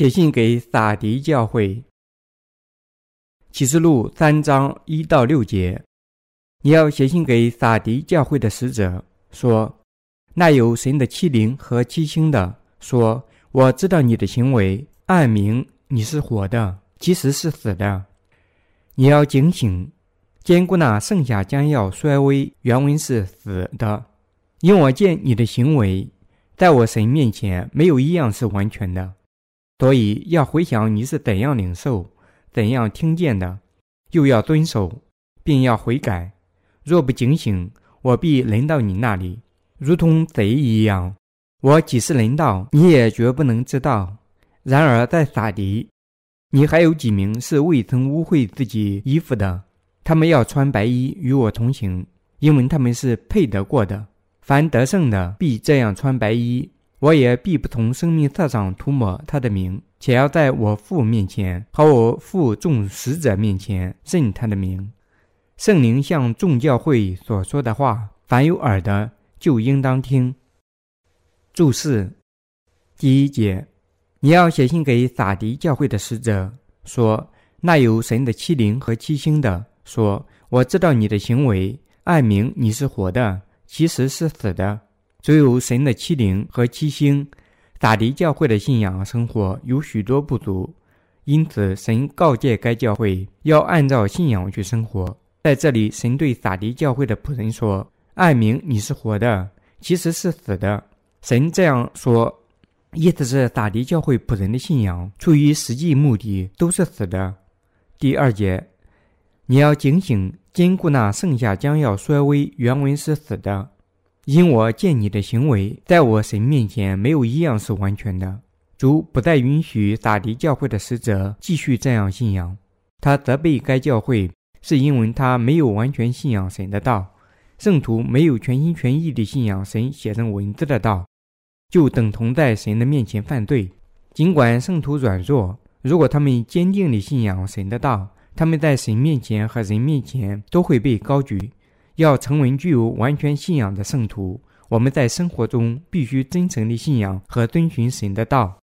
写信给撒迪教会，启示录三章一到六节，你要写信给撒迪教会的使者，说：那有神的欺凌和欺星的，说：我知道你的行为，暗明你是活的，其实是死的。你要警醒，坚固那剩下将要衰微，原文是死的。因我见你的行为，在我神面前没有一样是完全的。所以要回想你是怎样领受、怎样听见的，又要遵守，并要悔改。若不警醒，我必临到你那里，如同贼一样。我几时临到，你也绝不能知道。然而在撒狄，你还有几名是未曾污秽自己衣服的，他们要穿白衣与我同行，因为他们是配得过的。凡得胜的，必这样穿白衣。我也必不从生命册上涂抹他的名，且要在我父面前和我父众使者面前认他的名。圣灵向众教会所说的话，凡有耳的就应当听。注释第一节，你要写信给撒狄教会的使者，说：那有神的七灵和七星的，说：我知道你的行为，暗明你是活的，其实是死的。只有神的欺凌和欺星，撒狄教会的信仰生活有许多不足，因此神告诫该教会要按照信仰去生活。在这里，神对撒狄教会的仆人说：“暗明你是活的，其实是死的。”神这样说，意思是撒狄教会仆人的信仰出于实际目的都是死的。第二节，你要警醒，坚固那剩下将要衰微，原文是死的。因我见你的行为，在我神面前没有一样是完全的。主不再允许撒狄教会的使者继续这样信仰。他责备该教会，是因为他没有完全信仰神的道。圣徒没有全心全意地信仰神写成文字的道，就等同在神的面前犯罪。尽管圣徒软弱，如果他们坚定地信仰神的道，他们在神面前和人面前都会被高举。要成为具有完全信仰的圣徒，我们在生活中必须真诚地信仰和遵循神的道，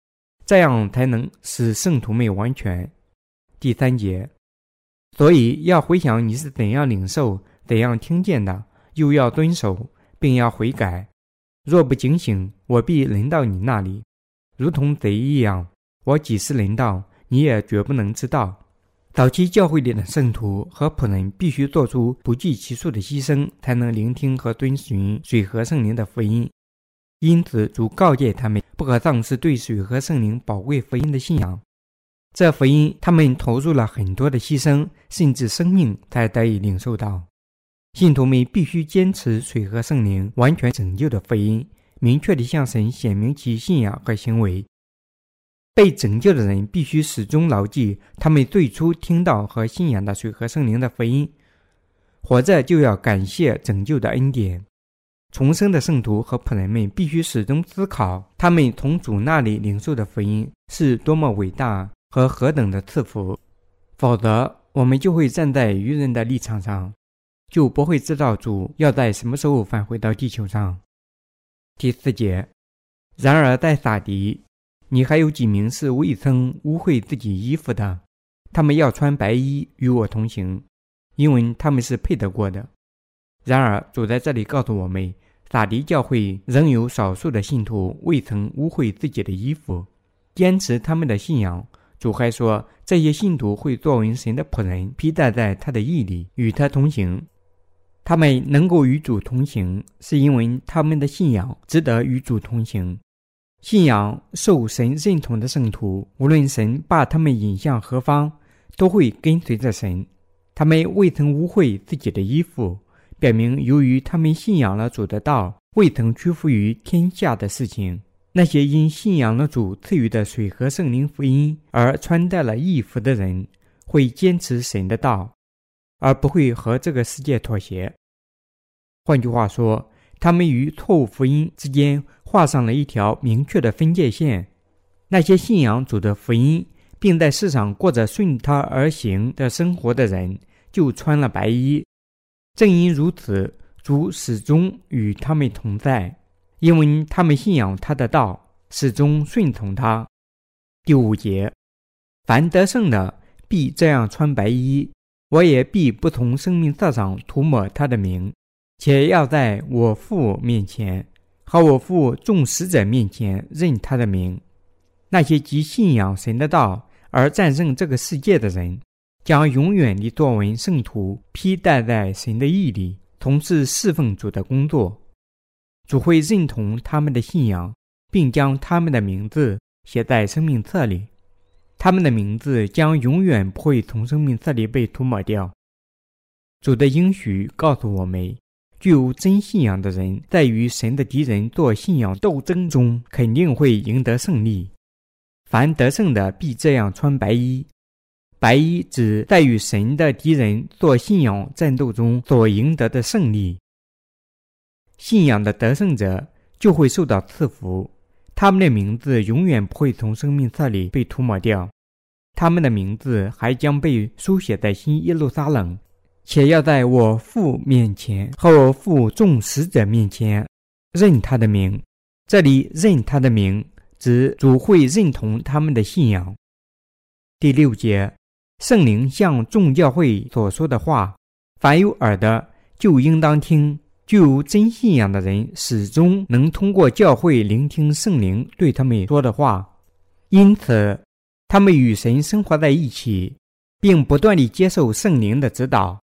这样才能使圣徒们完全。第三节，所以要回想你是怎样领受、怎样听见的，又要遵守，并要悔改。若不警醒，我必临到你那里，如同贼一样。我几时临到，你也绝不能知道。早期教会里的圣徒和仆人必须做出不计其数的牺牲，才能聆听和遵循水和圣灵的福音。因此，主告诫他们不可丧失对水和圣灵宝贵福音的信仰。这福音，他们投入了很多的牺牲，甚至生命，才得以领受到。信徒们必须坚持水和圣灵完全拯救的福音，明确地向神显明其信仰和行为。被拯救的人必须始终牢记他们最初听到和信仰的水和圣灵的福音，活着就要感谢拯救的恩典。重生的圣徒和仆人们必须始终思考，他们从主那里领受的福音是多么伟大和何等的赐福，否则我们就会站在愚人的立场上，就不会知道主要在什么时候返回到地球上。第四节，然而在撒迪。你还有几名是未曾污秽自己衣服的？他们要穿白衣与我同行，因为他们是配得过的。然而，主在这里告诉我们，撒迪教会仍有少数的信徒未曾污秽自己的衣服，坚持他们的信仰。主还说，这些信徒会作为神的仆人，披戴在他的义里，与他同行。他们能够与主同行，是因为他们的信仰值得与主同行。信仰受神认同的圣徒，无论神把他们引向何方，都会跟随着神。他们未曾污秽自己的衣服，表明由于他们信仰了主的道，未曾屈服于天下的事情。那些因信仰了主赐予的水和圣灵福音而穿戴了义服的人，会坚持神的道，而不会和这个世界妥协。换句话说，他们与错误福音之间。画上了一条明确的分界线。那些信仰主的福音，并在世上过着顺他而行的生活的人，就穿了白衣。正因如此，主始终与他们同在，因为他们信仰他的道，始终顺从他。第五节，凡得胜的，必这样穿白衣，我也必不从生命册上涂抹他的名，且要在我父面前和我父众使者面前认他的名。那些既信仰神的道而战胜这个世界的人，将永远地作为圣徒，披戴在神的义里，从事侍奉主的工作。主会认同他们的信仰，并将他们的名字写在生命册里。他们的名字将永远不会从生命册里被涂抹掉。主的应许告诉我们，具有真信仰的人，在与神的敌人做信仰斗争中，肯定会赢得胜利。凡得胜的，必这样穿白衣。白衣指在与神的敌人做信仰战斗中所赢得的胜利。信仰的得胜者就会受到赐福，他们的名字永远不会从生命册里被涂抹掉，他们的名字还将被书写在新耶路撒冷，且要在我父面前和我父众使者面前认他的名。这里认他的名，指主会认同他们的信仰。第六节，圣灵向众教会所说的话，凡有耳的就应当听。具有真信仰的人，始终能通过教会聆听圣灵对他们说的话，因此，他们与神生活在一起，并不断地接受圣灵的指导。